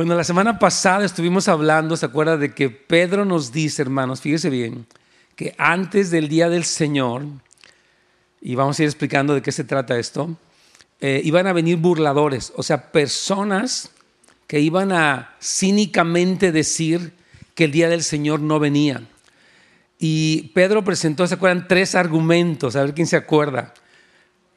Bueno, la semana pasada estuvimos hablando, ¿se acuerda de que Pedro nos dice, hermanos, fíjese bien, que antes del día del Señor, y vamos a ir explicando de qué se trata esto, eh, iban a venir burladores, o sea, personas que iban a cínicamente decir que el día del Señor no venía. Y Pedro presentó, ¿se acuerdan? Tres argumentos, a ver quién se acuerda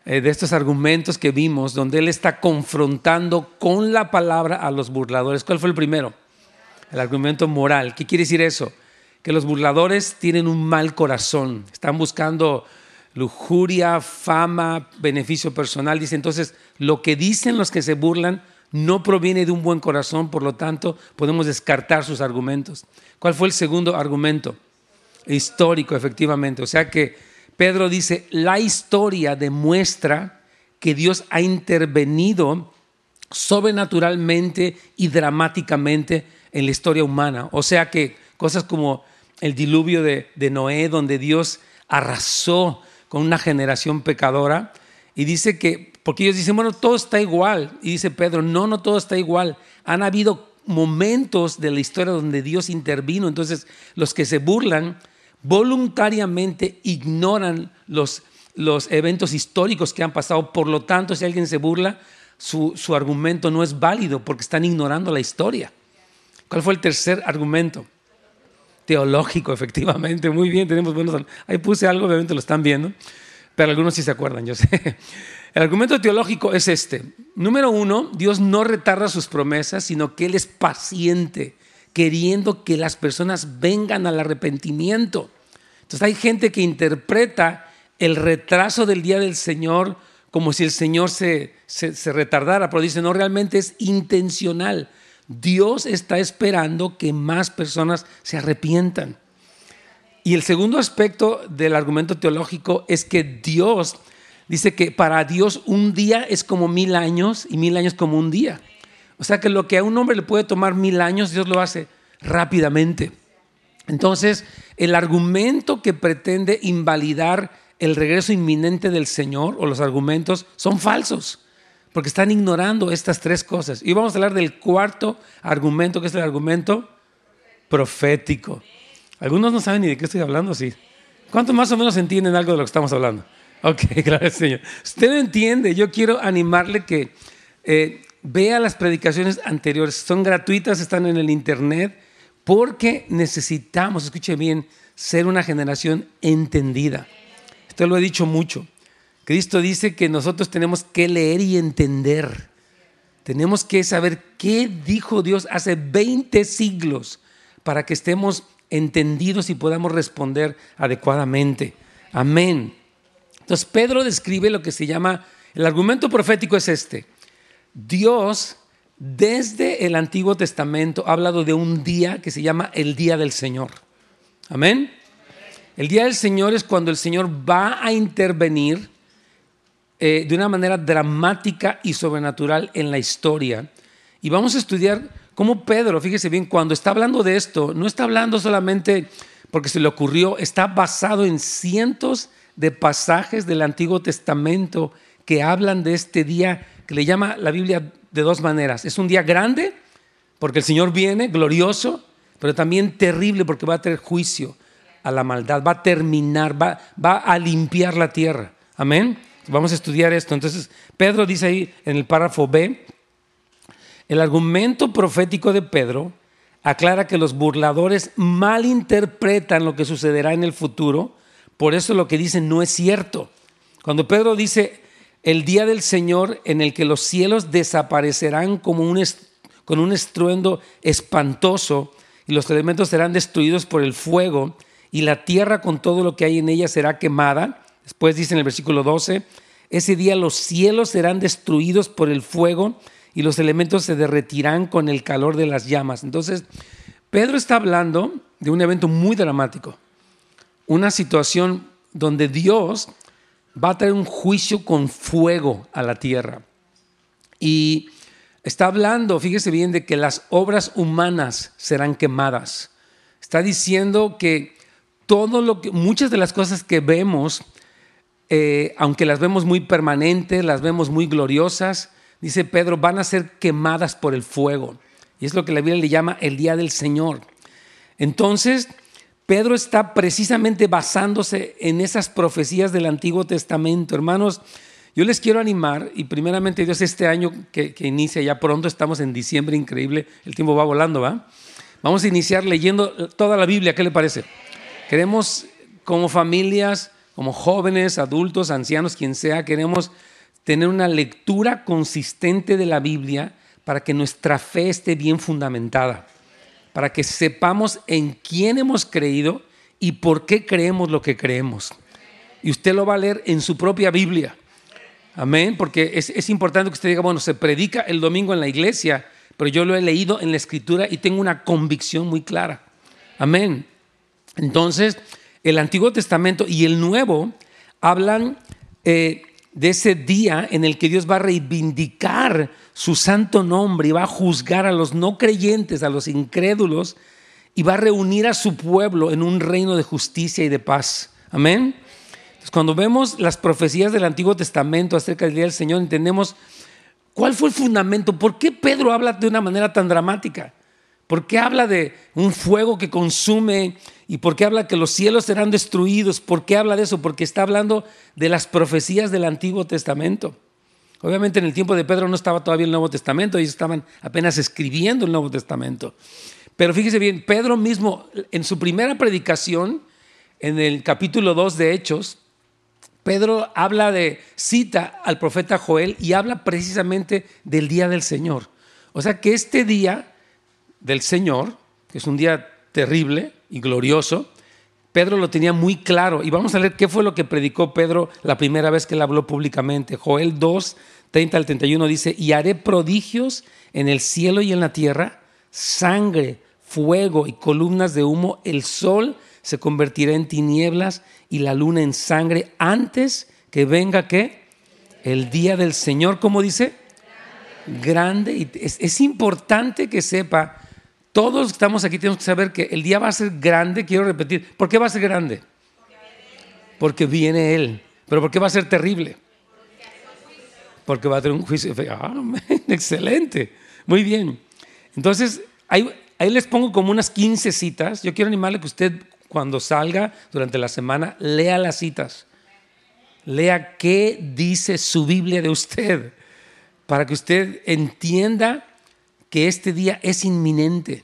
eh, de estos argumentos que vimos, donde él está confrontando con la palabra a los burladores. ¿Cuál fue el primero? El argumento moral. ¿Qué quiere decir eso? Que los burladores tienen un mal corazón, están buscando lujuria, fama, beneficio personal. Dice entonces, lo que dicen los que se burlan no proviene de un buen corazón, por lo tanto podemos descartar sus argumentos. ¿Cuál fue el segundo argumento? Histórico, efectivamente. O sea que Pedro dice, la historia demuestra que Dios ha intervenido sobrenaturalmente y dramáticamente en la historia humana. O sea que cosas como el diluvio de, de Noé, donde Dios arrasó con una generación pecadora, y dice que porque ellos dicen, bueno, todo está igual. Y dice Pedro, no, no todo está igual. Han habido momentos de la historia donde Dios intervino. Entonces, los que se burlan voluntariamente ignoran los, los eventos históricos que han pasado. Por lo tanto, si alguien se burla, su, su argumento no es válido porque están ignorando la historia. ¿Cuál fue el tercer argumento? Teológico, efectivamente. Muy bien, tenemos buenos. Ahí puse algo, obviamente lo están viendo, pero algunos sí se acuerdan, yo sé. El argumento teológico es este. Número uno, Dios no retarda sus promesas, sino que Él es paciente, queriendo que las personas vengan al arrepentimiento. Entonces hay gente que interpreta el retraso del día del Señor como si el Señor se, se, retardara, pero dice, no, realmente es intencional. Dios está esperando que más personas se arrepientan. Y el segundo aspecto del argumento teológico es que Dios dice que para Dios un día es como mil años y mil años como un día. O sea que lo que a un hombre le puede tomar mil años, Dios lo hace rápidamente. Entonces, el argumento que pretende invalidar el regreso inminente del Señor o los argumentos son falsos, porque están ignorando estas tres cosas. Y vamos a hablar del cuarto argumento, que es el argumento profético. Algunos no saben ni de qué estoy hablando, sí. ¿Cuántos más o menos entienden algo de lo que estamos hablando? Ok, gracias Señor. Usted entiende, yo quiero animarle que eh, vea las predicaciones anteriores. Son gratuitas, están en el internet, porque necesitamos, escuche bien, ser una generación entendida. Esto lo he dicho mucho. Cristo dice que nosotros tenemos que leer y entender. Tenemos que saber qué dijo Dios hace 20 siglos para que estemos entendidos y podamos responder adecuadamente. Amén. Entonces Pedro describe lo que se llama, el argumento profético es este. Dios desde el Antiguo Testamento ha hablado de un día que se llama el día del Señor. Amén. El día del Señor es cuando el Señor va a intervenir eh, de una manera dramática y sobrenatural en la historia. Y vamos a estudiar cómo Pedro, fíjese bien, cuando está hablando de esto, no está hablando solamente porque se le ocurrió, está basado en cientos de pasajes del Antiguo Testamento que hablan de este día le llama la Biblia de dos maneras. Es un día grande porque el Señor viene, glorioso, pero también terrible porque va a tener juicio a la maldad, va a terminar, va, va a limpiar la tierra. Amén. Vamos a estudiar esto. Entonces, Pedro dice ahí en el párrafo B, el argumento profético de Pedro aclara que los burladores malinterpretan lo que sucederá en el futuro por eso lo que dicen no es cierto. Cuando Pedro dice el día del Señor en el que los cielos desaparecerán como un con un estruendo espantoso y los elementos serán destruidos por el fuego y la tierra con todo lo que hay en ella será quemada. Después dice en el versículo 12, ese día los cielos serán destruidos por el fuego y los elementos se derretirán con el calor de las llamas. Entonces, Pedro está hablando de un evento muy dramático una situación donde Dios va a traer un juicio con fuego a la tierra. Y está hablando, fíjese bien, de que las obras humanas serán quemadas. Está diciendo que todo lo que, muchas de las cosas que vemos, eh, aunque las vemos muy permanentes, las vemos muy gloriosas, dice Pedro, van a ser quemadas por el fuego. Y es lo que la Biblia le llama el día del Señor. Entonces, Pedro está precisamente basándose en esas profecías del Antiguo Testamento. Hermanos, yo les quiero animar, y primeramente Dios, este año que, inicia ya pronto, estamos en diciembre, increíble, el tiempo va volando, ¿va? Vamos a iniciar leyendo toda la Biblia, ¿qué le parece? Queremos como familias, como jóvenes, adultos, ancianos, quien sea, queremos tener una lectura consistente de la Biblia para que nuestra fe esté bien fundamentada, para que sepamos en quién hemos creído y por qué creemos lo que creemos. Y usted lo va a leer en su propia Biblia. Amén, porque es, importante que usted diga, bueno, se predica el domingo en la iglesia, pero yo lo he leído en la escritura y tengo una convicción muy clara. Amén. Entonces, el Antiguo Testamento y el Nuevo hablan eh, de ese día en el que Dios va a reivindicar su santo nombre y va a juzgar a los no creyentes, a los incrédulos, y va a reunir a su pueblo en un reino de justicia y de paz. Amén. cuando vemos las profecías del Antiguo Testamento acerca del día del Señor, entendemos cuál fue el fundamento, por qué Pedro habla de una manera tan dramática. ¿Por qué habla de un fuego que consume ¿Y por qué habla que los cielos serán destruidos? ¿Por qué habla de eso? Porque está hablando de las profecías del Antiguo Testamento. Obviamente en el tiempo de Pedro no estaba todavía el Nuevo Testamento, ellos estaban apenas escribiendo el Nuevo Testamento. Pero fíjese bien, Pedro mismo en su primera predicación, en el capítulo 2 de Hechos, Pedro habla de, cita al profeta Joel y habla precisamente del día del Señor. O sea que este día del Señor, que es un día terrible, y glorioso, Pedro lo tenía muy claro. Y vamos a leer qué fue lo que predicó Pedro la primera vez que él habló públicamente. Joel 2, 30 al 31 dice, y haré prodigios en el cielo y en la tierra, sangre, fuego y columnas de humo, el sol se convertirá en tinieblas y la luna en sangre antes que venga qué? El día del Señor, ¿cómo dice? Grande. Es, es importante que sepa todos los que estamos aquí tenemos que saber que el día va a ser grande, quiero repetir. ¿Por qué va a ser grande? Porque viene Él. ¿Pero por qué va a ser terrible? Porque va a tener un juicio. Ah, excelente. Muy bien. Entonces, ahí, ahí les pongo como unas 15 citas. Yo quiero animarle que usted, cuando salga durante la semana, lea las citas. Lea qué dice su Biblia de usted. Para que usted entienda que este día es inminente.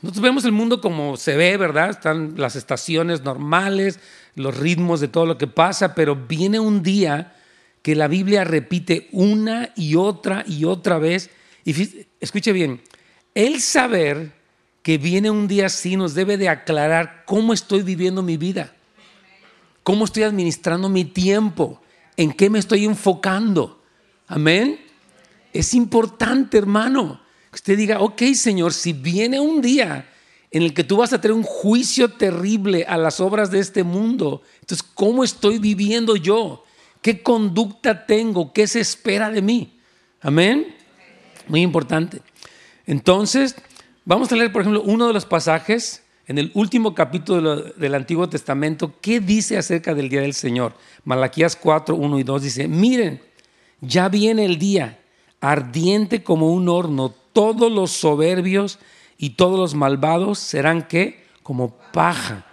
Nosotros vemos el mundo como se ve, ¿verdad? Están las estaciones normales, los ritmos de todo lo que pasa, pero viene un día que la Biblia repite una y otra y otra vez. Y escuche bien, el saber que viene un día así nos debe de aclarar cómo estoy viviendo mi vida, cómo estoy administrando mi tiempo, en qué me estoy enfocando. Amén. Es importante, hermano que usted diga, ok Señor, si viene un día en el que tú vas a tener un juicio terrible a las obras de este mundo, entonces, ¿cómo estoy viviendo yo? ¿Qué conducta tengo? ¿Qué se espera de mí? Amén. Muy importante. Entonces, vamos a leer, por ejemplo, uno de los pasajes en el último capítulo del Antiguo Testamento. ¿Qué dice acerca del día del Señor? Malaquías 4, 1 y 2 dice, miren, ya viene el día, ardiente como un horno, todos los soberbios y todos los malvados serán que como paja.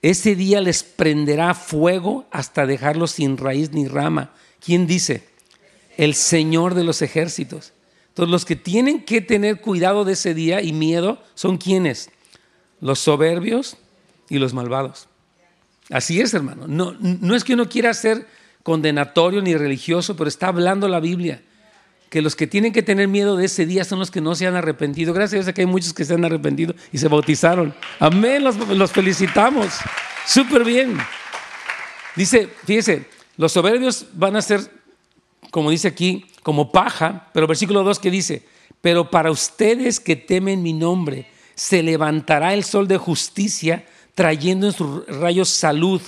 Ese día les prenderá fuego hasta dejarlos sin raíz ni rama. ¿Quién dice? El Señor de los ejércitos. Entonces los que tienen que tener cuidado de ese día y miedo son quienes? Los soberbios y los malvados. Así es, hermano. No, no es que uno quiera ser condenatorio ni religioso, pero está hablando la Biblia que los que tienen que tener miedo de ese día son los que no se han arrepentido. Gracias a Dios que hay muchos que se han arrepentido y se bautizaron. Amén, los, felicitamos. Súper bien. Dice, fíjese, los soberbios van a ser, como dice aquí, como paja, pero versículo 2 que dice, pero para ustedes que temen mi nombre, se levantará el sol de justicia trayendo en sus rayos salud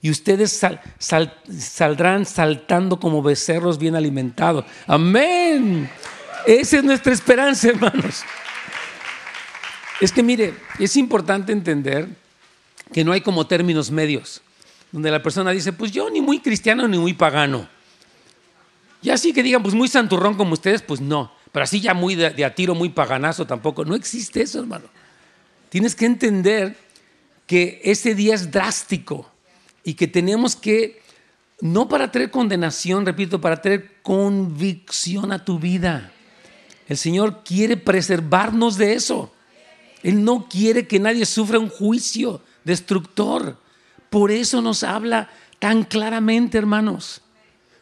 y ustedes saldrán saltando como becerros bien alimentados. Amén. Esa es nuestra esperanza, hermanos. Es que mire, es importante entender que no hay como términos medios, donde la persona dice, pues yo ni muy cristiano ni muy pagano. Y así que digan, pues muy santurrón como ustedes, pues no. pero así ya muy de, de a tiro, muy paganazo tampoco. No existe eso, hermano. Tienes que entender que ese día es drástico y que tenemos que, no para traer condenación, repito, para traer convicción a tu vida. El Señor quiere preservarnos de eso. Él no quiere que nadie sufra un juicio destructor. Por eso nos habla tan claramente, hermanos.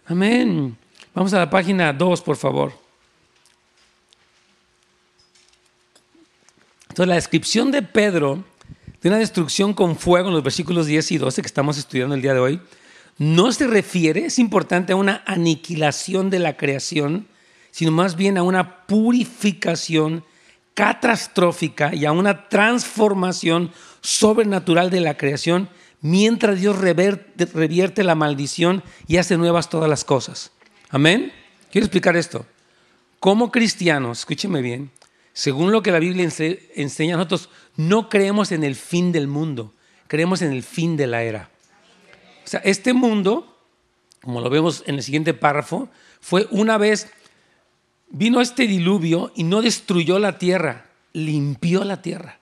Amén. Vamos a la página 2, por favor. Entonces, la descripción de Pedro de una destrucción con fuego en los versículos 10 y 12 que estamos estudiando el día de hoy, no se refiere, es importante, a una aniquilación de la creación, sino más bien a una purificación catastrófica y a una transformación sobrenatural de la creación mientras Dios revierte la maldición y hace nuevas todas las cosas. Amén. Quiero explicar esto. Como cristianos, escúcheme bien, según lo que la Biblia enseña, nosotros no creemos en el fin del mundo, creemos en el fin de la era. O sea, este mundo, como lo vemos en el siguiente párrafo, fue una vez, vino este diluvio y no destruyó la tierra, limpió la tierra.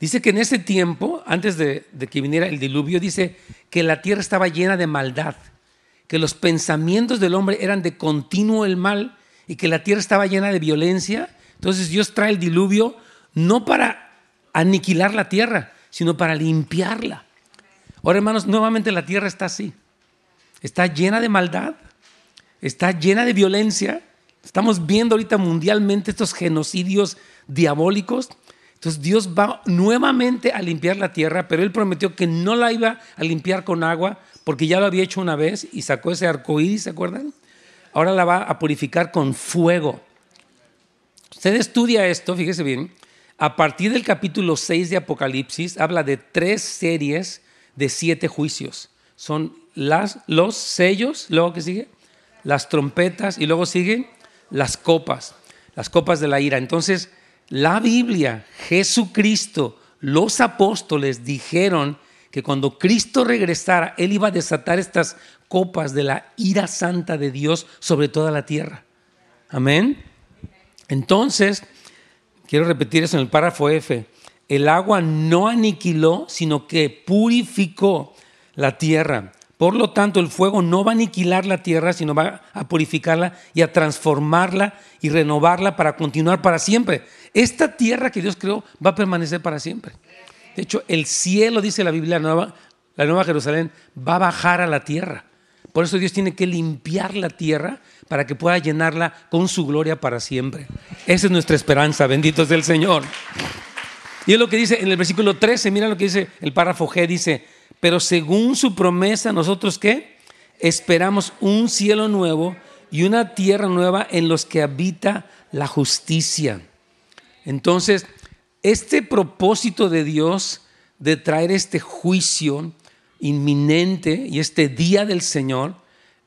Dice que en ese tiempo, antes de, que viniera el diluvio, dice que la tierra estaba llena de maldad, que los pensamientos del hombre eran de continuo el mal y que la tierra estaba llena de violencia entonces Dios trae el diluvio no para aniquilar la tierra, sino para limpiarla. Ahora, hermanos, nuevamente la tierra está así. Está llena de maldad, está llena de violencia. Estamos viendo ahorita mundialmente estos genocidios diabólicos. Entonces Dios va nuevamente a limpiar la tierra, pero Él prometió que no la iba a limpiar con agua, porque ya lo había hecho una vez y sacó ese arco iris, ¿se acuerdan? Ahora la va a purificar con fuego. Usted estudia esto, fíjese bien, a partir del capítulo 6 de Apocalipsis habla de tres series de siete juicios. Son los sellos, luego que sigue, las trompetas y luego siguen las copas, las copas de la ira. Entonces, la Biblia, Jesucristo, los apóstoles dijeron que cuando Cristo regresara, Él iba a desatar estas copas de la ira santa de Dios sobre toda la tierra. Amén. Entonces, quiero repetir eso en el párrafo F, el agua no aniquiló, sino que purificó la tierra. Por lo tanto, el fuego no va a aniquilar la tierra, sino va a purificarla y a transformarla y renovarla para continuar para siempre. Esta tierra que Dios creó va a permanecer para siempre. De hecho, el cielo, dice la Biblia, la Nueva Jerusalén, va a bajar a la tierra. Por eso Dios tiene que limpiar la tierra para que pueda llenarla con su gloria para siempre. Esa es nuestra esperanza, bendito es el Señor. Y es lo que dice en el versículo 13, mira lo que dice el párrafo G, dice, pero según su promesa, nosotros qué? Esperamos un cielo nuevo y una tierra nueva en los que habita la justicia. Entonces, este propósito de Dios de traer este juicio inminente y este día del Señor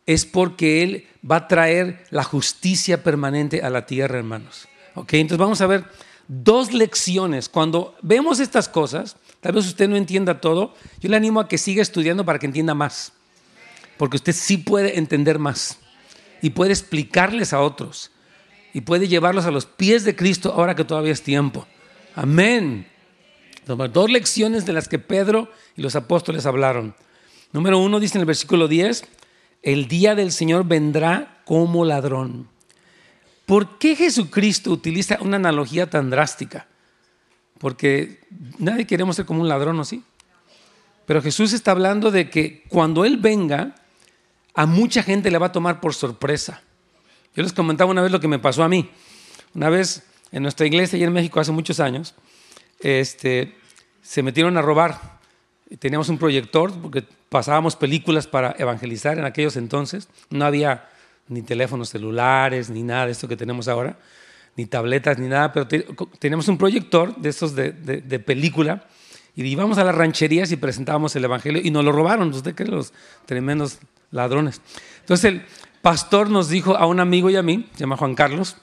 es porque Él va a traer la justicia permanente a la tierra, hermanos. ¿Ok? Entonces vamos a ver dos lecciones. Cuando vemos estas cosas, tal vez usted no entienda todo, yo le animo a que siga estudiando para que entienda más. Porque usted sí puede entender más y puede explicarles a otros y puede llevarlos a los pies de Cristo ahora que todavía es tiempo. Amén. Dos lecciones de las que Pedro y los apóstoles hablaron. Número uno dice en el versículo 10, el día del Señor vendrá como ladrón. ¿Por qué Jesucristo utiliza una analogía tan drástica? Porque nadie queremos ser como un ladrón, ¿o sí? Pero Jesús está hablando de que cuando Él venga, a mucha gente le va a tomar por sorpresa. Yo les comentaba una vez lo que me pasó a mí. Una vez en nuestra iglesia, allá en México, hace muchos años, este, se metieron a robar. Teníamos un proyector porque pasábamos películas para evangelizar en aquellos entonces. No había ni teléfonos celulares, ni nada de esto que tenemos ahora, ni tabletas, ni nada, pero teníamos un proyector de estos de, película y íbamos a las rancherías y presentábamos el evangelio y nos lo robaron. ¿Usted cree los tremendos ladrones? Entonces el pastor nos dijo a un amigo y a mí, se llama Juan Carlos,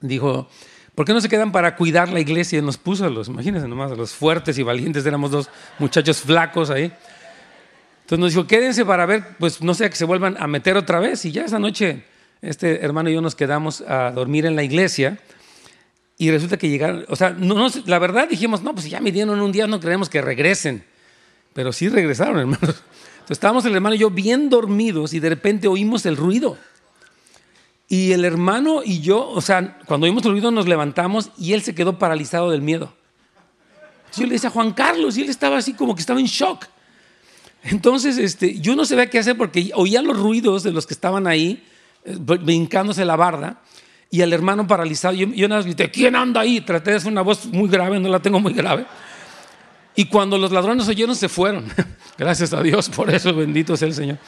dijo, ¿Por qué no se quedan para cuidar la iglesia? Nos puso a los, imagínense nomás, a los fuertes y valientes, éramos dos muchachos flacos ahí. Entonces nos dijo, quédense para ver, pues no sé, que se vuelvan a meter otra vez. Y ya esa noche este hermano y yo nos quedamos a dormir en la iglesia y resulta que llegaron, o sea, no, la verdad dijimos, no, pues ya me dieron un día, no creemos que regresen. Pero sí regresaron, hermanos. Entonces estábamos el hermano y yo bien dormidos y de repente oímos el ruido. Y el hermano y yo, o sea, cuando oímos el ruido nos levantamos y él se quedó paralizado del miedo. Yo le decía a Juan Carlos y él estaba así como que estaba en shock. Entonces, este, yo no sabía qué hacer porque oía los ruidos de los que estaban ahí, eh, brincándose la barda, y el hermano paralizado. Yo, yo nada más grité, ¿quién anda ahí? Traté de hacer una voz muy grave, no la tengo muy grave. Y cuando los ladrones oyeron, se fueron. Gracias a Dios por eso, bendito sea el Señor.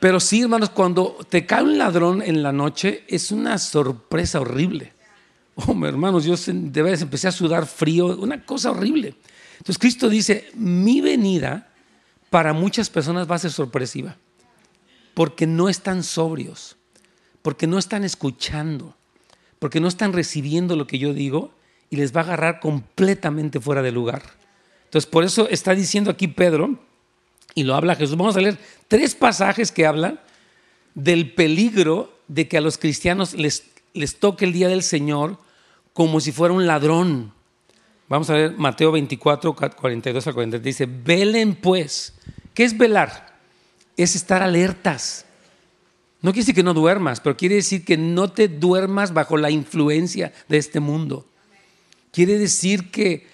Pero sí, hermanos, cuando te cae un ladrón en la noche, es una sorpresa horrible. Oh, hermanos, yo de vez empecé a sudar frío, una cosa horrible. Entonces Cristo dice, mi venida para muchas personas va a ser sorpresiva, porque no están sobrios, porque no están escuchando, porque no están recibiendo lo que yo digo y les va a agarrar completamente fuera de lugar. Entonces, por eso está diciendo aquí Pedro, y lo habla Jesús, vamos a leer tres pasajes que hablan del peligro de que a los cristianos les, les toque el día del Señor como si fuera un ladrón. Vamos a ver Mateo 24, 42 al 43. Dice, velen pues ¿Qué es velar? Es estar alertas. No quiere decir que no duermas, pero quiere decir que no te duermas bajo la influencia de este mundo. Quiere decir que,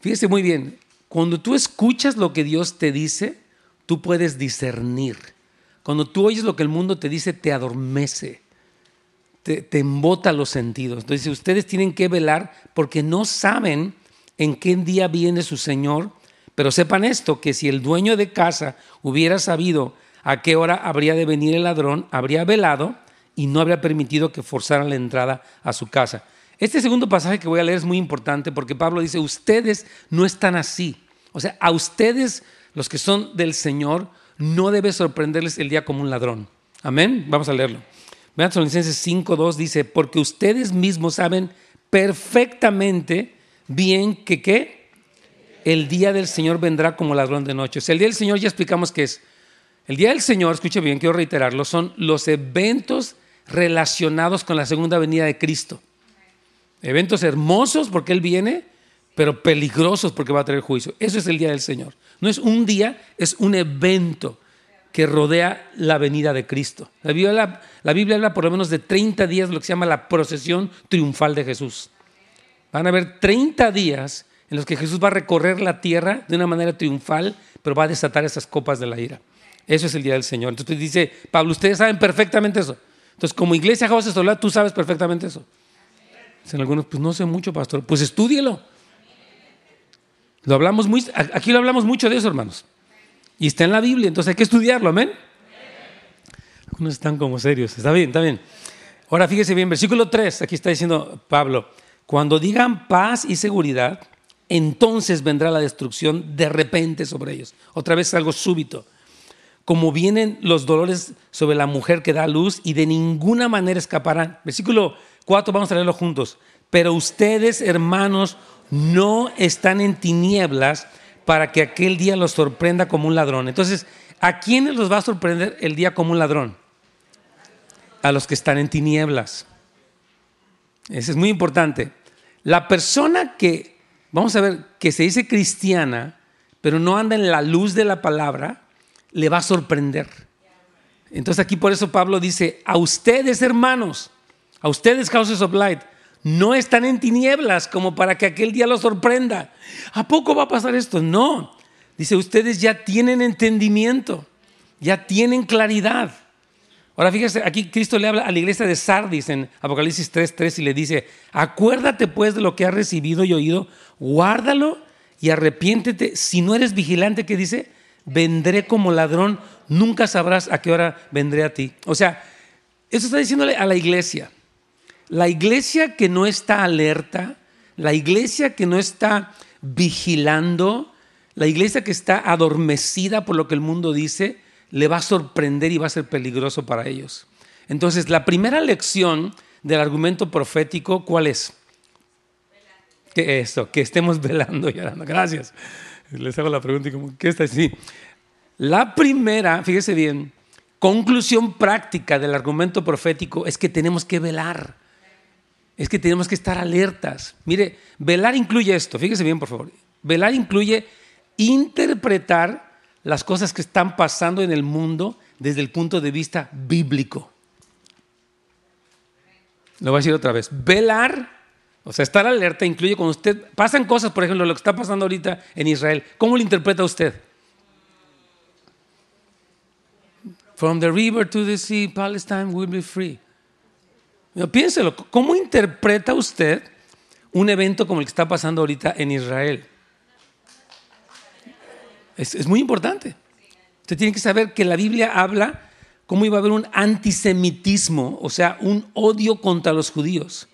fíjese muy bien, cuando tú escuchas lo que Dios te dice, tú puedes discernir. Cuando tú oyes lo que el mundo te dice, te adormece, te, embota los sentidos. Entonces, ustedes tienen que velar porque no saben en qué día viene su Señor pero sepan esto, que si el dueño de casa hubiera sabido a qué hora habría de venir el ladrón, habría velado y no habría permitido que forzaran la entrada a su casa. Este segundo pasaje que voy a leer es muy importante porque Pablo dice, ustedes no están así. O sea, a ustedes, los que son del Señor, no debe sorprenderles el día como un ladrón. Amén. Vamos a leerlo. Vean Tesalonicenses 5.2 dice, porque ustedes mismos saben perfectamente bien que qué el día del Señor vendrá como ladrón de noche. O sea, el día del Señor ya explicamos qué es. El día del Señor, escuche bien, quiero reiterarlo, son los eventos relacionados con la segunda venida de Cristo. Eventos hermosos porque Él viene, pero peligrosos porque va a traer juicio. Eso es el día del Señor. No es un día, es un evento que rodea la venida de Cristo. La Biblia, Biblia habla por lo menos de 30 días lo que se llama la procesión triunfal de Jesús. Van a haber 30 días en los que Jesús va a recorrer la tierra de una manera triunfal, pero va a desatar esas copas de la ira. Eso es el día del Señor. Entonces dice Pablo, ustedes saben perfectamente eso. Entonces, como iglesia José Solar, tú sabes perfectamente eso. Dicen algunos, pues no sé mucho, pastor. Pues estúdielo. Lo hablamos muy, aquí lo hablamos mucho de eso, hermanos. Y está en la Biblia, entonces hay que estudiarlo, amén. Algunos están como serios. Está bien, está bien. Ahora fíjese bien, versículo 3, aquí está diciendo Pablo, cuando digan paz y seguridad, entonces vendrá la destrucción de repente sobre ellos. Otra vez algo súbito. Como vienen los dolores sobre la mujer que da luz y de ninguna manera escaparán. Versículo 4, vamos a leerlo juntos. Pero ustedes, hermanos, no están en tinieblas para que aquel día los sorprenda como un ladrón. Entonces, ¿a quiénes los va a sorprender el día como un ladrón? A los que están en tinieblas. Eso es muy importante. La persona que vamos a ver, que se dice cristiana, pero no anda en la luz de la palabra, le va a sorprender. Entonces aquí por eso Pablo dice, a ustedes hermanos, a ustedes Houses of Light, no están en tinieblas como para que aquel día los sorprenda. ¿A poco va a pasar esto? No. Dice, ustedes ya tienen entendimiento, ya tienen claridad. Ahora fíjese, aquí Cristo le habla a la iglesia de Sardis en Apocalipsis 3:3 y le dice, acuérdate pues de lo que has recibido y oído, guárdalo y arrepiéntete. Si no eres vigilante, ¿qué dice? Vendré como ladrón, nunca sabrás a qué hora vendré a ti. O sea, eso está diciéndole a la iglesia. La iglesia que no está alerta, la iglesia que no está vigilando, la iglesia que está adormecida por lo que el mundo dice, le va a sorprender y va a ser peligroso para ellos. Entonces, la primera lección del argumento profético, ¿cuál es? Que esto, que estemos velando y orando. Gracias. Les hago la pregunta y como, ¿qué está así? La primera, fíjese bien, conclusión práctica del argumento profético es que tenemos que velar. Es que tenemos que estar alertas. Mire, velar incluye esto, fíjese bien por favor. Velar incluye interpretar las cosas que están pasando en el mundo desde el punto de vista bíblico. Lo voy a decir otra vez. Velar, o sea, estar alerta incluye cuando usted pasan cosas, por ejemplo, lo que está pasando ahorita en Israel. ¿Cómo lo interpreta usted? From the river to the sea, Palestine will be free. Piénselo, ¿cómo interpreta usted un evento como el que está pasando ahorita en Israel? Es, es muy importante. Usted tiene que saber que la Biblia habla cómo iba a haber un antisemitismo, o sea, un odio contra los judíos.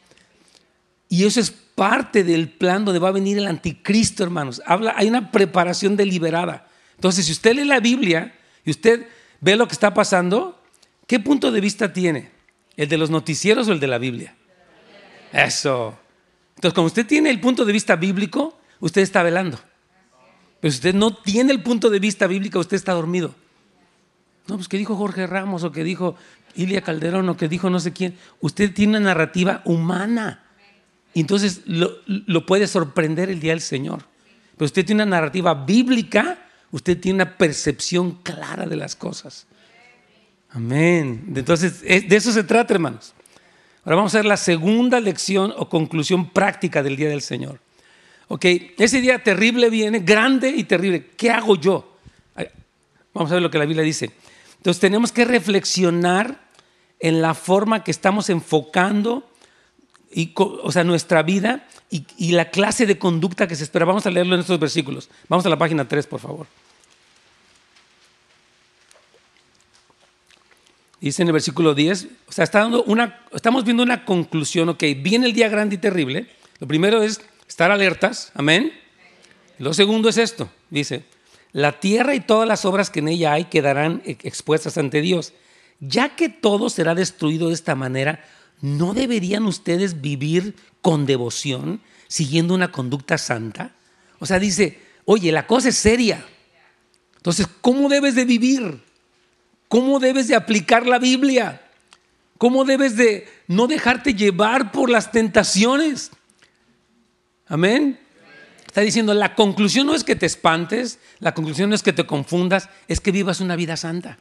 Y eso es parte del plan donde va a venir el anticristo, hermanos. Habla, hay una preparación deliberada. Entonces, si usted lee la Biblia y usted ve lo que está pasando, ¿qué punto de vista tiene? ¿El de los noticieros o el de la Biblia? Eso. Entonces, como usted tiene el punto de vista bíblico, usted está velando. Pero si usted no tiene el punto de vista bíblico, usted está dormido. No, pues que dijo Jorge Ramos o que dijo Ilia Calderón o que dijo no sé quién. Usted tiene una narrativa humana. entonces lo, lo puede sorprender el día del Señor. Pero usted tiene una narrativa bíblica, usted tiene una percepción clara de las cosas. Amén. Entonces, de eso se trata, hermanos. Ahora vamos a ver la segunda lección o conclusión práctica del día del Señor. Ok, ese día terrible viene, grande y terrible. ¿Qué hago yo? Vamos a ver lo que la Biblia dice. Entonces tenemos que reflexionar en la forma que estamos enfocando y, o sea, nuestra vida y, y, la clase de conducta que se espera. Vamos a leerlo en estos versículos. Vamos a la página 3, por favor. Dice en el versículo 10, o sea, está dando una, estamos viendo una conclusión, ok, viene el día grande y terrible. Lo primero es estar alertas, amén. Lo segundo es esto, dice, la tierra y todas las obras que en ella hay quedarán expuestas ante Dios. Ya que todo será destruido de esta manera, ¿no deberían ustedes vivir con devoción, siguiendo una conducta santa? O sea, dice, oye, la cosa es seria. Entonces, ¿cómo debes de vivir? ¿Cómo debes de aplicar la Biblia? ¿Cómo debes de no dejarte llevar por las tentaciones? Amén. Está diciendo, la conclusión no es que te espantes, la conclusión no es que te confundas, es que vivas una vida santa.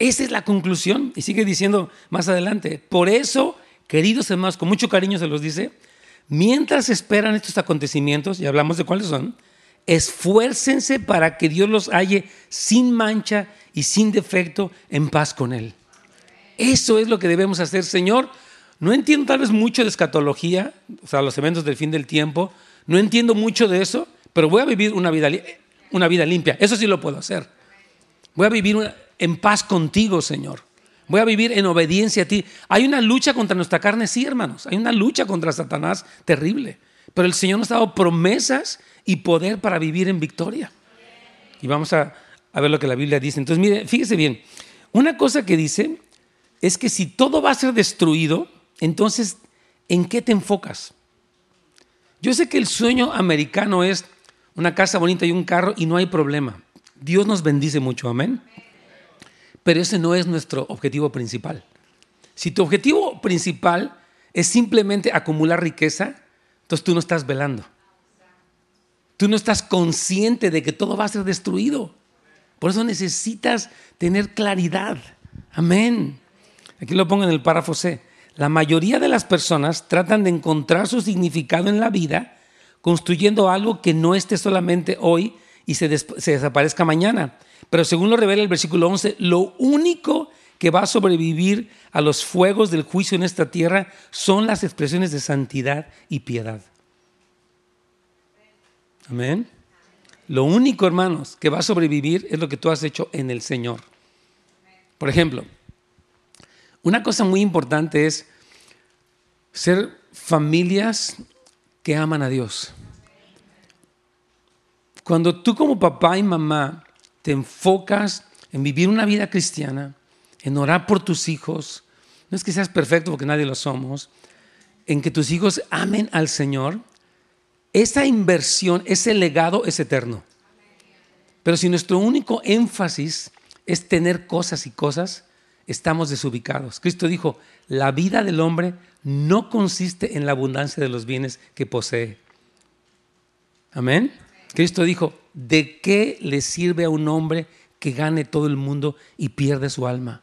Esa es la conclusión. Y sigue diciendo más adelante, por eso, queridos hermanos, con mucho cariño se los dice, mientras esperan estos acontecimientos, y hablamos de cuáles son, esfuércense para que Dios los halle sin mancha y sin defecto en paz con Él. Eso es lo que debemos hacer, Señor. No entiendo tal vez mucho de escatología, o sea, los eventos del fin del tiempo. No entiendo mucho de eso, pero voy a vivir una vida, una vida limpia. Eso sí lo puedo hacer. Voy a vivir en paz contigo, Señor. Voy a vivir en obediencia a ti. Hay una lucha contra nuestra carne, sí, hermanos. Hay una lucha contra Satanás terrible. Pero el Señor nos ha dado promesas y poder para vivir en victoria. Y vamos a, a ver lo que la Biblia dice. Entonces, mire, fíjese bien. Una cosa que dice es que si todo va a ser destruido, entonces, ¿en qué te enfocas? Yo sé que el sueño americano es una casa bonita y un carro y no hay problema. Dios nos bendice mucho, amén. Pero ese no es nuestro objetivo principal. Si tu objetivo principal es simplemente acumular riqueza, entonces tú no estás velando. Tú no estás consciente de que todo va a ser destruido. Por eso necesitas tener claridad. Amén. Aquí lo pongo en el párrafo C. La mayoría de las personas tratan de encontrar su significado en la vida construyendo algo que no esté solamente hoy y se, desaparezca mañana. Pero según lo revela el versículo 11, lo único que va a sobrevivir a los fuegos del juicio en esta tierra son las expresiones de santidad y piedad. Amén. Lo único, hermanos, que va a sobrevivir es lo que tú has hecho en el Señor. Por ejemplo, una cosa muy importante es ser familias que aman a Dios. Cuando tú como papá y mamá te enfocas en vivir una vida cristiana, en orar por tus hijos, no es que seas perfecto porque nadie lo somos, en que tus hijos amen al Señor, esa inversión, ese legado es eterno. Pero si nuestro único énfasis es tener cosas y cosas, estamos desubicados. Cristo dijo, la vida del hombre no consiste en la abundancia de los bienes que posee. Amén. Cristo dijo, ¿de qué le sirve a un hombre que gane todo el mundo y pierde su alma?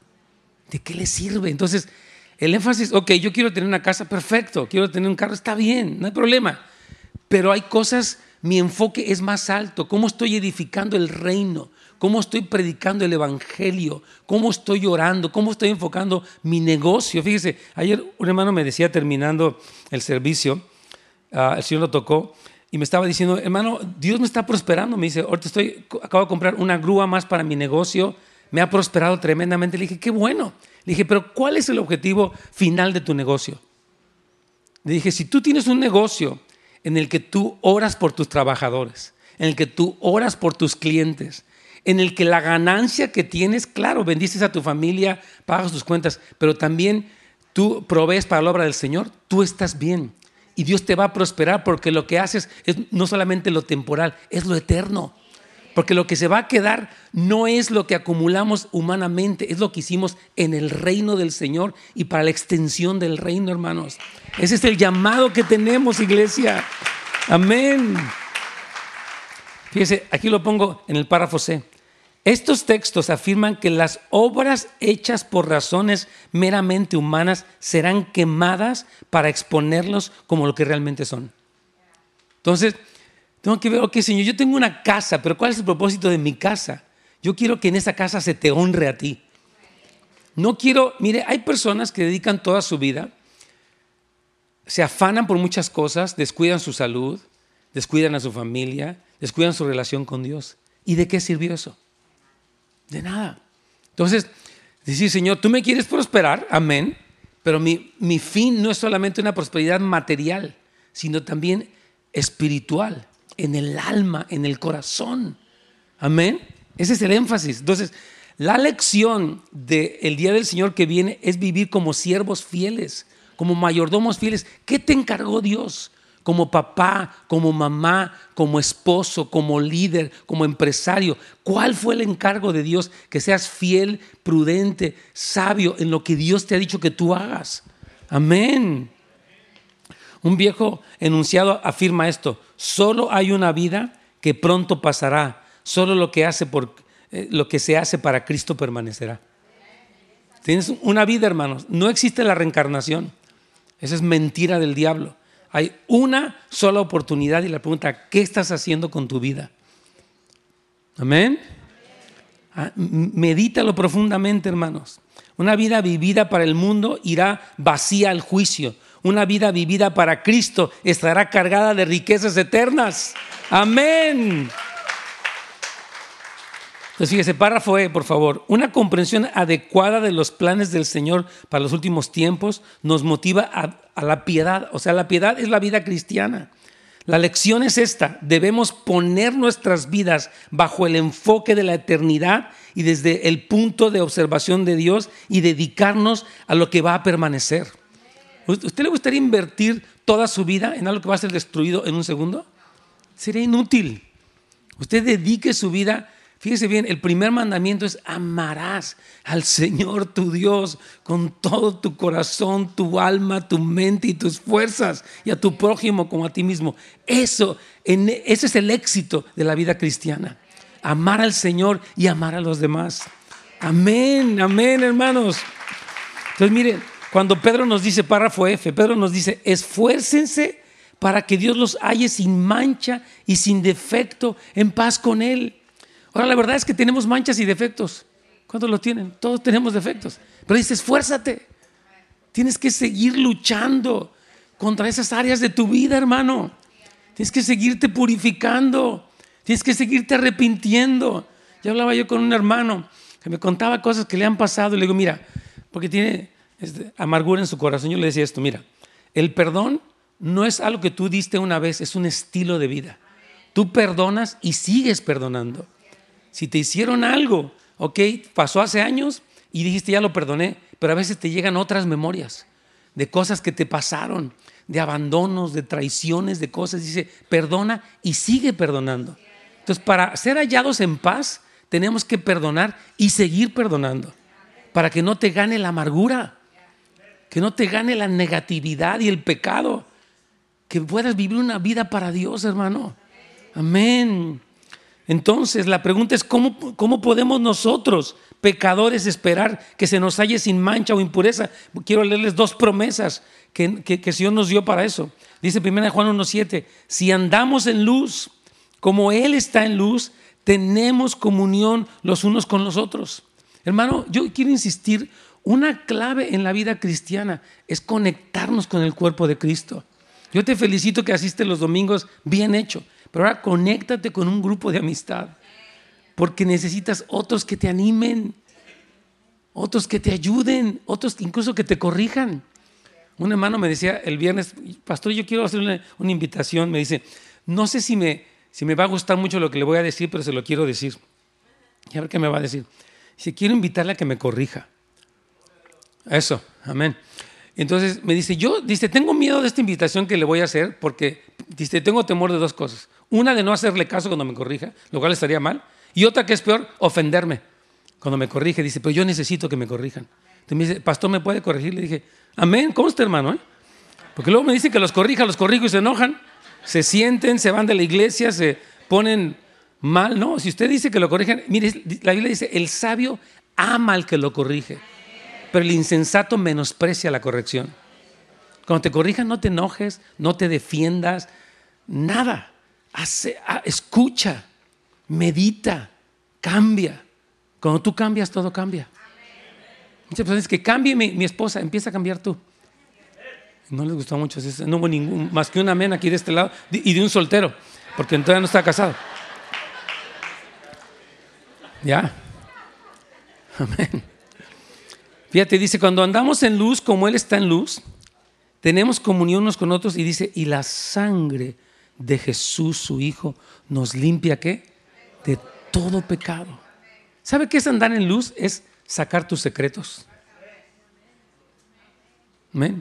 ¿De qué le sirve? Entonces, el énfasis, ok, yo quiero tener una casa, perfecto, quiero tener un carro, está bien, no hay problema. Pero hay cosas, mi enfoque es más alto, cómo estoy edificando el reino, cómo estoy predicando el Evangelio, cómo estoy orando, cómo estoy enfocando mi negocio. Fíjese, ayer un hermano me decía terminando el servicio, ah, el Señor lo tocó, y me estaba diciendo, hermano, Dios me está prosperando. Me dice, ahorita estoy, acabo de comprar una grúa más para mi negocio, me ha prosperado tremendamente. Le dije, qué bueno. Le dije, pero ¿cuál es el objetivo final de tu negocio? Le dije, si tú tienes un negocio en el que tú oras por tus trabajadores, en el que tú oras por tus clientes, en el que la ganancia que tienes, claro, bendices a tu familia, pagas tus cuentas, pero también tú provees para la obra del Señor, tú estás bien. Y Dios te va a prosperar porque lo que haces es no solamente lo temporal, es lo eterno. Porque lo que se va a quedar no es lo que acumulamos humanamente, es lo que hicimos en el reino del Señor y para la extensión del reino, hermanos. Ese es el llamado que tenemos, iglesia. Amén. Fíjese, aquí lo pongo en el párrafo C. Estos textos afirman que las obras hechas por razones meramente humanas serán quemadas para exponerlos como lo que realmente son. Entonces, tengo que ver, ok, Señor, yo tengo una casa, pero ¿cuál es el propósito de mi casa? Yo quiero que en esa casa se te honre a ti. No quiero, mire, hay personas que dedican toda su vida, se afanan por muchas cosas, descuidan su salud, descuidan a su familia, descuidan su relación con Dios. ¿Y de qué sirvió eso? De nada. Entonces, decir, Señor, tú me quieres prosperar, amén, pero mi, mi fin no es solamente una prosperidad material, sino también espiritual, en el alma, en el corazón. Amén. Ese es el énfasis. Entonces, la lección del día del Señor que viene es vivir como siervos fieles, como mayordomos fieles. ¿Qué te encargó Dios? como papá, como mamá, como esposo, como líder, como empresario. ¿Cuál fue el encargo de Dios? Que seas fiel, prudente, sabio en lo que Dios te ha dicho que tú hagas. Amén. Un viejo enunciado afirma esto, solo hay una vida que pronto pasará, solo lo que, hace por, eh, lo que se hace para Cristo permanecerá. Tienes una vida, hermanos, no existe la reencarnación. Esa es mentira del diablo. Hay una sola oportunidad y la pregunta, ¿qué estás haciendo con tu vida? Amén. Ah, medítalo profundamente, hermanos. Una vida vivida para el mundo irá vacía al juicio. Una vida vivida para Cristo estará cargada de riquezas eternas. Amén. Entonces, fíjese, párrafo E, por favor. Una comprensión adecuada de los planes del Señor para los últimos tiempos nos motiva a, a, la piedad. O sea, la piedad es la vida cristiana. La lección es esta. Debemos poner nuestras vidas bajo el enfoque de la eternidad y desde el punto de observación de Dios y dedicarnos a lo que va a permanecer. ¿Usted le gustaría invertir toda su vida en algo que va a ser destruido en un segundo? Sería inútil. Usted dedique su vida Fíjese bien, el primer mandamiento es amarás al Señor tu Dios con todo tu corazón, tu alma, tu mente y tus fuerzas y a tu prójimo como a ti mismo. Eso, ese es el éxito de la vida cristiana. Amar al Señor y amar a los demás. Amén, amén, hermanos. Entonces, miren, cuando Pedro nos dice, párrafo F, Pedro nos dice, esfuércense para que Dios los halle sin mancha y sin defecto, en paz con Él. Ahora, la verdad es que tenemos manchas y defectos. ¿Cuántos lo tienen? Todos tenemos defectos. Pero dice, esfuérzate. Tienes que seguir luchando contra esas áreas de tu vida, hermano. Tienes que seguirte purificando. Tienes que seguirte arrepintiendo. Ya hablaba yo con un hermano que me contaba cosas que le han pasado y le digo, mira, porque tiene amargura en su corazón. Yo le decía esto, mira, el perdón no es algo que tú diste una vez, es un estilo de vida. Tú perdonas y sigues perdonando. Si te hicieron algo, ok, pasó hace años y dijiste ya lo perdoné, pero a veces te llegan otras memorias de cosas que te pasaron, de abandonos, de traiciones, de cosas. Dice, perdona y sigue perdonando. Entonces, para ser hallados en paz, tenemos que perdonar y seguir perdonando para que no te gane la amargura, que no te gane la negatividad y el pecado, que puedas vivir una vida para Dios, hermano. Amén. Entonces, la pregunta es, ¿cómo, cómo podemos nosotros, pecadores, esperar que se nos halle sin mancha o impureza? Quiero leerles dos promesas que, que, que Señor nos dio para eso. Dice 1 Juan 1.7, si andamos en luz, como Él está en luz, tenemos comunión los unos con los otros. Hermano, yo quiero insistir, una clave en la vida cristiana es conectarnos con el cuerpo de Cristo. Yo te felicito que asistes los domingos, bien hecho, pero ahora conéctate con un grupo de amistad, porque necesitas otros que te animen, otros que te ayuden, otros incluso que te corrijan. Un hermano me decía el viernes, pastor, yo quiero hacer una, invitación, me dice, no sé si me, si me va a gustar mucho lo que le voy a decir, pero se lo quiero decir. Y a ver qué me va a decir. Si quiero invitarle a que me corrija. Eso, amén. Entonces me dice, yo, dice, tengo miedo de esta invitación que le voy a hacer porque, dice, tengo temor de dos cosas. Una, de no hacerle caso cuando me corrija, lo cual estaría mal. Y otra, que es peor, ofenderme cuando me corrige. Dice, pero yo necesito que me corrijan. Entonces me dice, pastor, ¿me puede corregir? Le dije, amén, ¿cómo está hermano? Eh? Porque luego me dicen que los corrija, los corrijo y se enojan. Se sienten, se van de la iglesia, se ponen mal. No, si usted dice que lo corrijan, mire, la Biblia dice, el sabio ama al que lo corrige pero el insensato menosprecia la corrección. Cuando te corrijan, no te enojes, no te defiendas, nada. escucha, medita, cambia. Cuando tú cambias, todo cambia. Muchas personas que cambie mi, esposa, empieza a cambiar tú. No les gustó mucho, no hubo ningún, más que un amén aquí de este lado y de un soltero, porque todavía no está casado. ¿Ya? Amén. Fíjate, dice, cuando andamos en luz como Él está en luz, tenemos comunión unos con otros y dice, y la sangre de Jesús, su Hijo, nos limpia qué? De todo pecado. ¿Sabe qué es andar en luz? Es sacar tus secretos.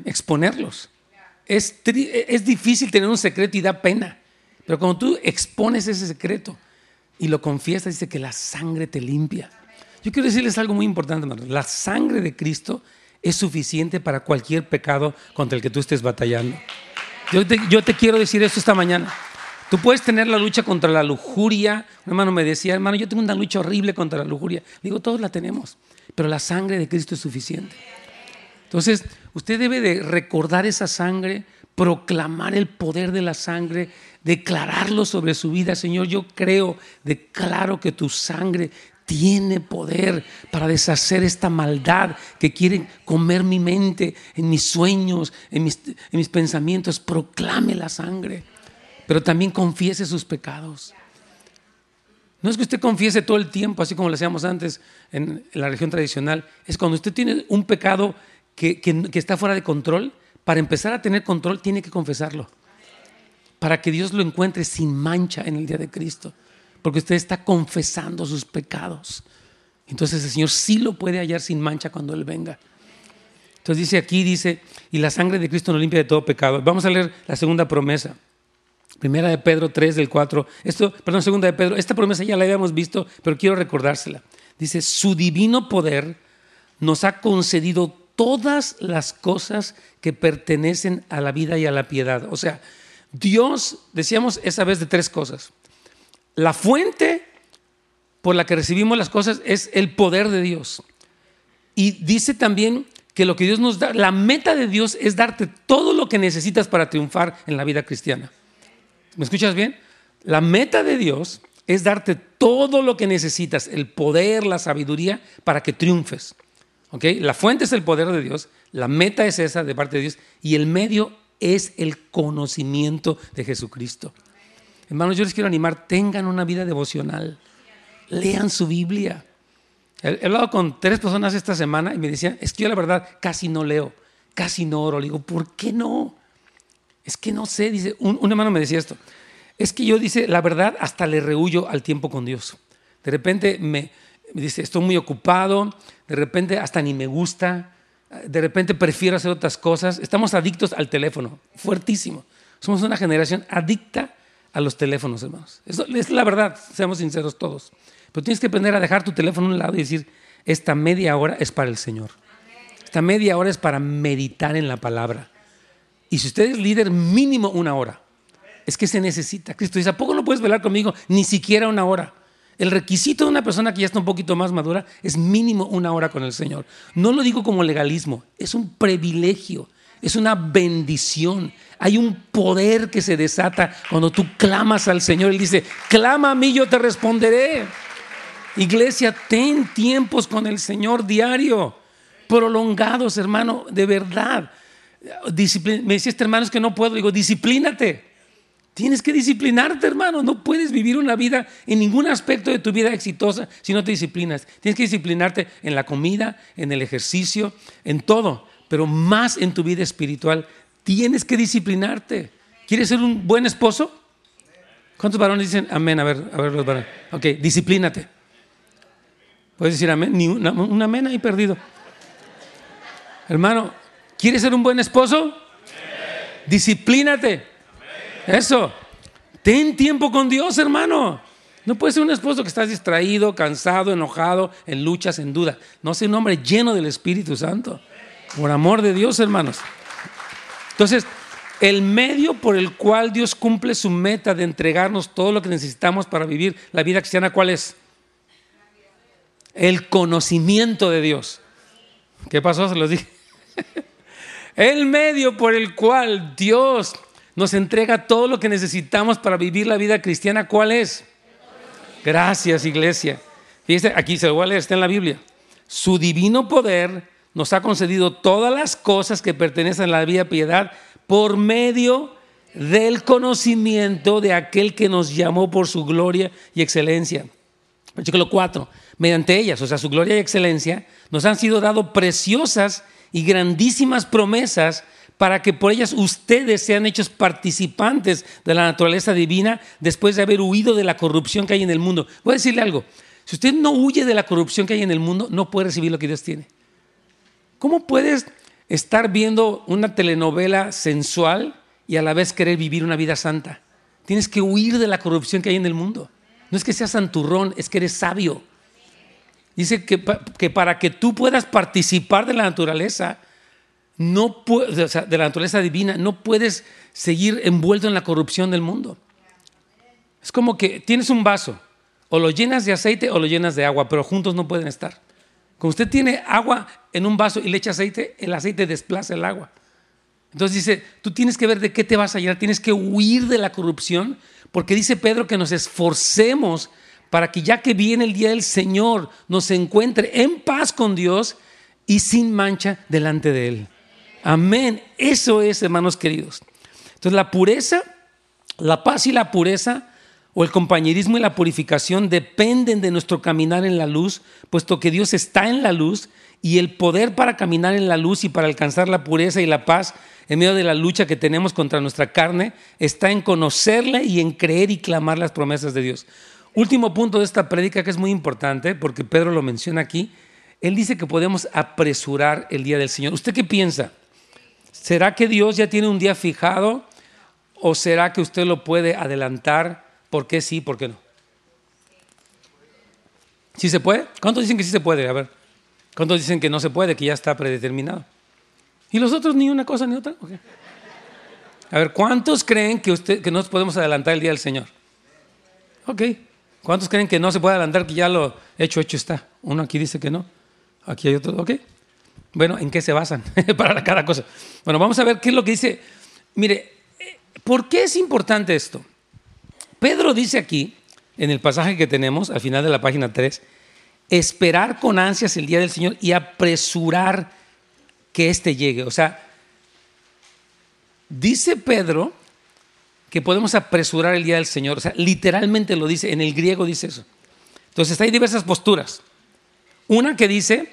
Exponerlos. Es, es difícil tener un secreto y da pena. Pero cuando tú expones ese secreto y lo confiesas, dice que la sangre te limpia. Yo quiero decirles algo muy importante, hermanos. La sangre de Cristo es suficiente para cualquier pecado contra el que tú estés batallando. Yo te, yo te quiero decir esto esta mañana. Tú puedes tener la lucha contra la lujuria. Un hermano me decía, hermano, yo tengo una lucha horrible contra la lujuria. Digo, todos la tenemos, pero la sangre de Cristo es suficiente. Entonces, usted debe de recordar esa sangre, proclamar el poder de la sangre, declararlo sobre su vida. Señor, yo creo, declaro que tu sangre tiene poder para deshacer esta maldad que quieren comer mi mente, en mis sueños, en mis, pensamientos. Proclame la sangre, pero también confiese sus pecados. No es que usted confiese todo el tiempo, así como lo hacíamos antes en, la región tradicional. Es cuando usted tiene un pecado que está fuera de control, para empezar a tener control tiene que confesarlo. Para que Dios lo encuentre sin mancha en el día de Cristo porque usted está confesando sus pecados. Entonces el Señor sí lo puede hallar sin mancha cuando Él venga. Entonces dice aquí, dice, y la sangre de Cristo nos limpia de todo pecado. Vamos a leer la segunda promesa. Primera de Pedro 3 del 4. Esto, perdón, segunda de Pedro. Esta promesa ya la habíamos visto, pero quiero recordársela. Dice, su divino poder nos ha concedido todas las cosas que pertenecen a la vida y a la piedad. O sea, Dios, decíamos esa vez de tres cosas la fuente por la que recibimos las cosas es el poder de Dios. Y dice también que lo que Dios nos da, la meta de Dios es darte todo lo que necesitas para triunfar en la vida cristiana. ¿Me escuchas bien? La meta de Dios es darte todo lo que necesitas, el poder, la sabiduría, para que triunfes. La fuente es el poder de Dios, la meta es esa de parte de Dios y el medio es el conocimiento de Jesucristo. Hermanos, yo les quiero animar, tengan una vida devocional, lean su Biblia. He, hablado con tres personas esta semana y me decían, es que yo la verdad casi no leo, casi no oro. Le digo, ¿por qué no? Es que no sé, dice, un, hermano me decía esto, es que yo dice, la verdad hasta le rehuyo al tiempo con Dios. De repente me, me dice, estoy muy ocupado, de repente hasta ni me gusta, de repente prefiero hacer otras cosas. Estamos adictos al teléfono, fuertísimo. Somos una generación adicta a los teléfonos, hermanos. Eso es la verdad, seamos sinceros todos. Pero tienes que aprender a dejar tu teléfono a un lado y decir, esta media hora es para el Señor. Esta media hora es para meditar en la palabra. Y si usted es líder, mínimo una hora. Es que se necesita. Cristo dice, ¿a poco no puedes velar conmigo? Ni siquiera una hora. El requisito de una persona que ya está un poquito más madura es mínimo una hora con el Señor. No lo digo como legalismo, es un privilegio, es una bendición. Hay un poder que se desata cuando tú clamas al Señor. Él dice, clama a mí, yo te responderé. Iglesia, ten tiempos con el Señor diario, prolongados, hermano, de verdad. me decía este hermano, es que no puedo. Digo, disciplínate. Tienes que disciplinarte, hermano. No puedes vivir una vida en ningún aspecto de tu vida exitosa si no te disciplinas. Tienes que disciplinarte en la comida, en el ejercicio, en todo, pero más en tu vida espiritual. Tienes que disciplinarte. ¿Quieres ser un buen esposo? ¿Cuántos varones dicen amén? A ver, a ver los varones. Ok, disciplínate. ¿Puedes decir amén? Ni una, un amén ahí perdido. Hermano, ¿quieres ser un buen esposo? Disciplínate. Eso. Ten tiempo con Dios, hermano. No puedes ser un esposo que estás distraído, cansado, enojado, en luchas, en duda. No ser un hombre lleno del Espíritu Santo. Por amor de Dios, hermanos. Entonces, el medio por el cual Dios cumple su meta de entregarnos todo lo que necesitamos para vivir la vida cristiana, ¿cuál es? El conocimiento de Dios. ¿Qué pasó? Se los dije. El medio por el cual Dios nos entrega todo lo que necesitamos para vivir la vida cristiana. ¿Cuál es? Gracias, iglesia. Fíjese, aquí se lo voy a leer, está en la Biblia. Su divino poder nos ha concedido todas las cosas que pertenecen a la vida piedad por medio del conocimiento de aquel que nos llamó por su gloria y excelencia. Versículo 4. Mediante ellas, o sea, su gloria y excelencia, nos han sido dado preciosas y grandísimas promesas para que por ellas ustedes sean hechos participantes de la naturaleza divina después de haber huido de la corrupción que hay en el mundo. Voy a decirle algo, si usted no huye de la corrupción que hay en el mundo, no puede recibir lo que Dios tiene. ¿Cómo puedes estar viendo una telenovela sensual y a la vez querer vivir una vida santa? Tienes que huir de la corrupción que hay en el mundo. No es que seas santurrón, es que eres sabio. Dice que, para que tú puedas participar de la naturaleza, de la naturaleza divina, no puedes seguir envuelto en la corrupción del mundo. Es como que tienes un vaso, o lo llenas de aceite o lo llenas de agua, pero juntos no pueden estar. Cuando usted tiene agua en un vaso y le echa aceite, el aceite desplaza el agua. Entonces dice, tú tienes que ver de qué te vas a llenar, tienes que huir de la corrupción, porque dice Pedro que nos esforcemos para que ya que viene el día del Señor, nos encuentre en paz con Dios y sin mancha delante de Él. Amén. Eso es, hermanos queridos. Entonces la pureza, la paz y la pureza, o el compañerismo y la purificación dependen de nuestro caminar en la luz, puesto que Dios está en la luz y el poder para caminar en la luz y para alcanzar la pureza y la paz en medio de la lucha que tenemos contra nuestra carne está en conocerle y en creer y clamar las promesas de Dios. Último punto de esta prédica que es muy importante, porque Pedro lo menciona aquí, él dice que podemos apresurar el día del Señor. ¿Usted qué piensa? ¿Será que Dios ya tiene un día fijado o será que usted lo puede adelantar? ¿Por qué sí, por qué no? ¿Sí se puede? ¿Cuántos dicen que sí se puede? A ver. ¿Cuántos dicen que no se puede, que ya está predeterminado? ¿Y los otros ni una cosa ni otra? A ver, ¿cuántos creen que, usted, que no podemos adelantar el día del Señor? Ok. ¿Cuántos creen que no se puede adelantar, que ya lo hecho, hecho está? Uno aquí dice que no. Aquí hay otro. Ok. Bueno, ¿en qué se basan para cada cosa? Bueno, vamos a ver qué es lo que dice. Mire, ¿por qué es importante esto? Pedro dice aquí, en el pasaje que tenemos, al final de la página 3, esperar con ansias el día del Señor y apresurar que éste llegue. O sea, dice Pedro que podemos apresurar el día del Señor. O sea, literalmente lo dice, en el griego dice eso. Entonces hay diversas posturas. Una que dice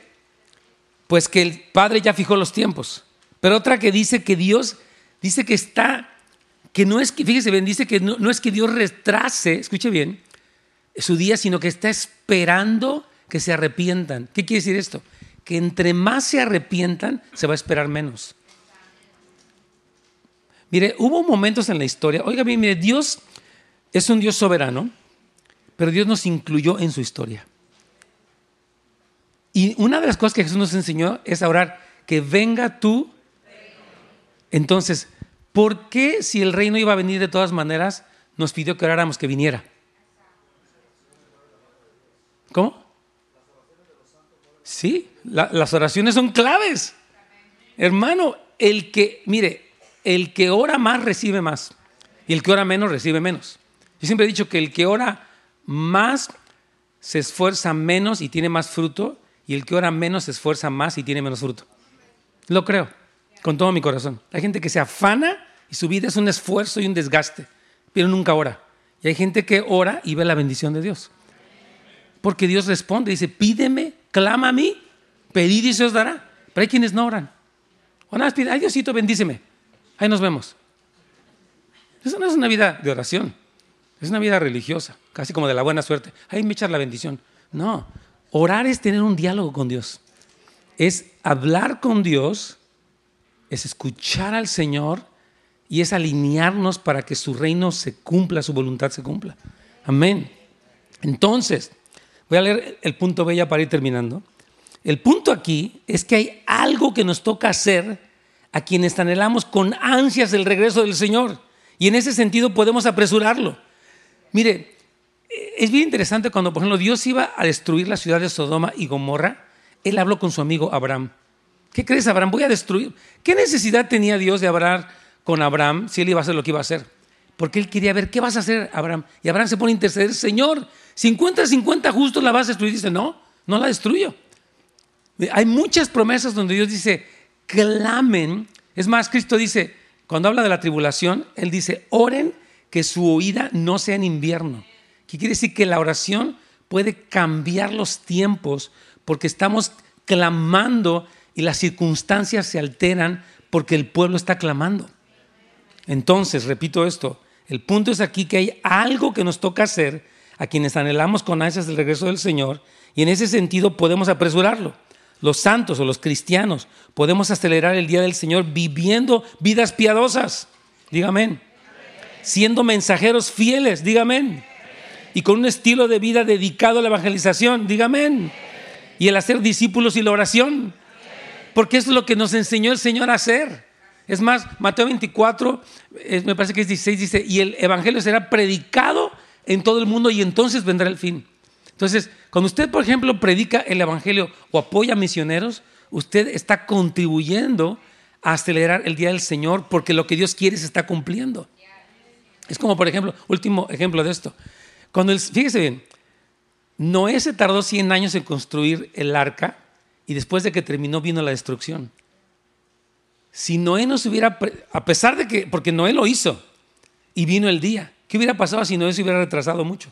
pues que el Padre ya fijó los tiempos. Pero otra que dice que Dios dice que está, que no es que, fíjese bien, dice que no, es que Dios retrase, escuche bien, su día, sino que está esperando que se arrepientan. ¿Qué quiere decir esto? Que entre más se arrepientan, se va a esperar menos. Mire, hubo momentos en la historia, oiga bien, mire, Dios es un Dios soberano, pero Dios nos incluyó en su historia. Y una de las cosas que Jesús nos enseñó es orar, que venga tú. Entonces, ¿por qué si el reino iba a venir de todas maneras, nos pidió que oráramos que viniera? ¿Cómo? Sí, las oraciones son claves. Hermano, el que, mire, el que ora más recibe más y el que ora menos recibe menos. Yo siempre he dicho que el que ora más se esfuerza menos y tiene más fruto y el que ora menos se esfuerza más y tiene menos fruto. Lo creo, con todo mi corazón. Hay gente que se afana y su vida es un esfuerzo y un desgaste, pero nunca ora. Y hay gente que ora y ve la bendición de Dios. Porque Dios responde, dice, pídeme, clama a mí, pedid y se os dará. Pero hay quienes no oran. O nada piden, ay Diosito, bendíceme. Ahí nos vemos. Eso no es una vida de oración. Es una vida religiosa, casi como de la buena suerte. Ahí me echar la bendición. No, orar es tener un diálogo con Dios. Es hablar con Dios, es escuchar al Señor y es alinearnos para que su reino se cumpla, su voluntad se cumpla. Amén. Entonces, voy a leer el punto bella para ir terminando. El punto aquí es que hay algo que nos toca hacer a quienes anhelamos con ansias el regreso del Señor. Y en ese sentido podemos apresurarlo. Mire, es bien interesante cuando, por ejemplo, Dios iba a destruir la ciudad de Sodoma y Gomorra, él habló con su amigo Abraham. ¿Qué crees, Abraham? Voy a destruir. ¿Qué necesidad tenía Dios de hablar con Abraham si él iba a hacer lo que iba a hacer? Porque él quería ver, ¿qué vas a hacer, Abraham? Y Abraham se pone a interceder, Señor, 50, 50 justos la vas a destruir. Dice, no, no la destruyo. Hay muchas promesas donde Dios dice, clamen. Es más, Cristo dice, cuando habla de la tribulación, Él dice, oren que su oída no sea en invierno. ¿Qué quiere decir? Que la oración puede cambiar los tiempos porque estamos clamando y las circunstancias se alteran porque el pueblo está clamando. Entonces, repito esto, el punto es aquí que hay algo que nos toca hacer a quienes anhelamos con ansias el regreso del Señor y en ese sentido podemos apresurarlo. Los santos o los cristianos podemos acelerar el día del Señor viviendo vidas piadosas. Dígame siendo mensajeros fieles, dígame, y con un estilo de vida dedicado a la evangelización, dígame, y el hacer discípulos y la oración, porque es lo que nos enseñó el Señor a hacer. Es más, Mateo 24, me parece que es 16, dice, y el evangelio será predicado en todo el mundo y entonces vendrá el fin. Entonces, cuando usted, por ejemplo, predica el evangelio o apoya misioneros, usted está contribuyendo a acelerar el día del Señor porque lo que Dios quiere se está cumpliendo. Es como, por ejemplo, último ejemplo de esto. Cuando el, fíjese bien, Noé se tardó 100 años en construir el arca y después de que terminó vino la destrucción. Si Noé no se hubiera, a pesar de que, porque Noé lo hizo y vino el día, ¿qué hubiera pasado si Noé se hubiera retrasado mucho?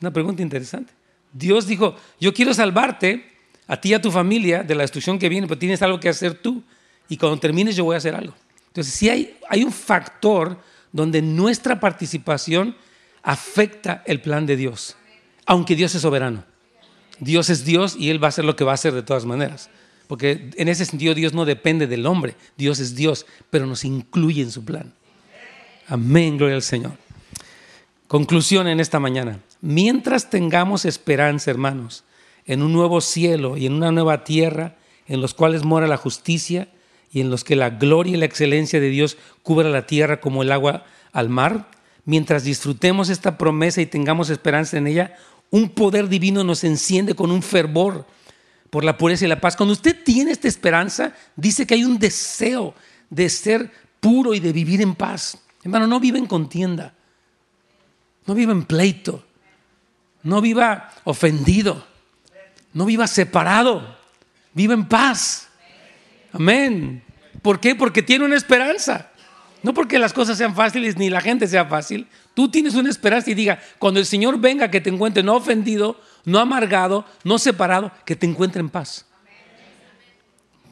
Una pregunta interesante. Dios dijo, yo quiero salvarte a ti y a tu familia de la destrucción que viene, pero tienes algo que hacer tú y cuando termines yo voy a hacer algo. Entonces, si hay, hay un factor donde nuestra participación afecta el plan de Dios, aunque Dios es soberano. Dios es Dios y Él va a hacer lo que va a hacer de todas maneras. Porque en ese sentido Dios no depende del hombre, Dios es Dios, pero nos incluye en su plan. Amén, gloria al Señor. Conclusión en esta mañana. Mientras tengamos esperanza, hermanos, en un nuevo cielo y en una nueva tierra, en los cuales mora la justicia, y en los que la gloria y la excelencia de Dios cubra la tierra como el agua al mar, mientras disfrutemos esta promesa y tengamos esperanza en ella, un poder divino nos enciende con un fervor por la pureza y la paz. Cuando usted tiene esta esperanza, dice que hay un deseo de ser puro y de vivir en paz. Hermano, no vive en contienda, no viva en pleito, no viva ofendido, no viva separado, viva en paz. Amén. ¿Por qué? Porque tiene una esperanza. No porque las cosas sean fáciles ni la gente sea fácil. Tú tienes una esperanza y diga, cuando el Señor venga, que te encuentre no ofendido, no amargado, no separado, que te encuentre en paz.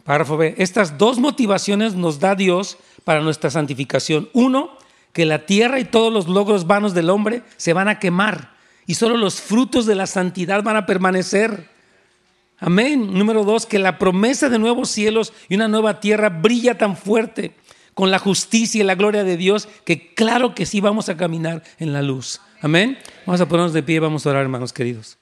Párrafo B. Estas dos motivaciones nos da Dios para nuestra santificación. Uno, que la tierra y todos los logros vanos del hombre se van a quemar y solo los frutos de la santidad van a permanecer. Amén. Número dos, que la promesa de nuevos cielos y una nueva tierra brilla tan fuerte con la justicia y la gloria de Dios, que claro que sí vamos a caminar en la luz. Amén. Vamos a ponernos de pie, vamos a orar, hermanos queridos.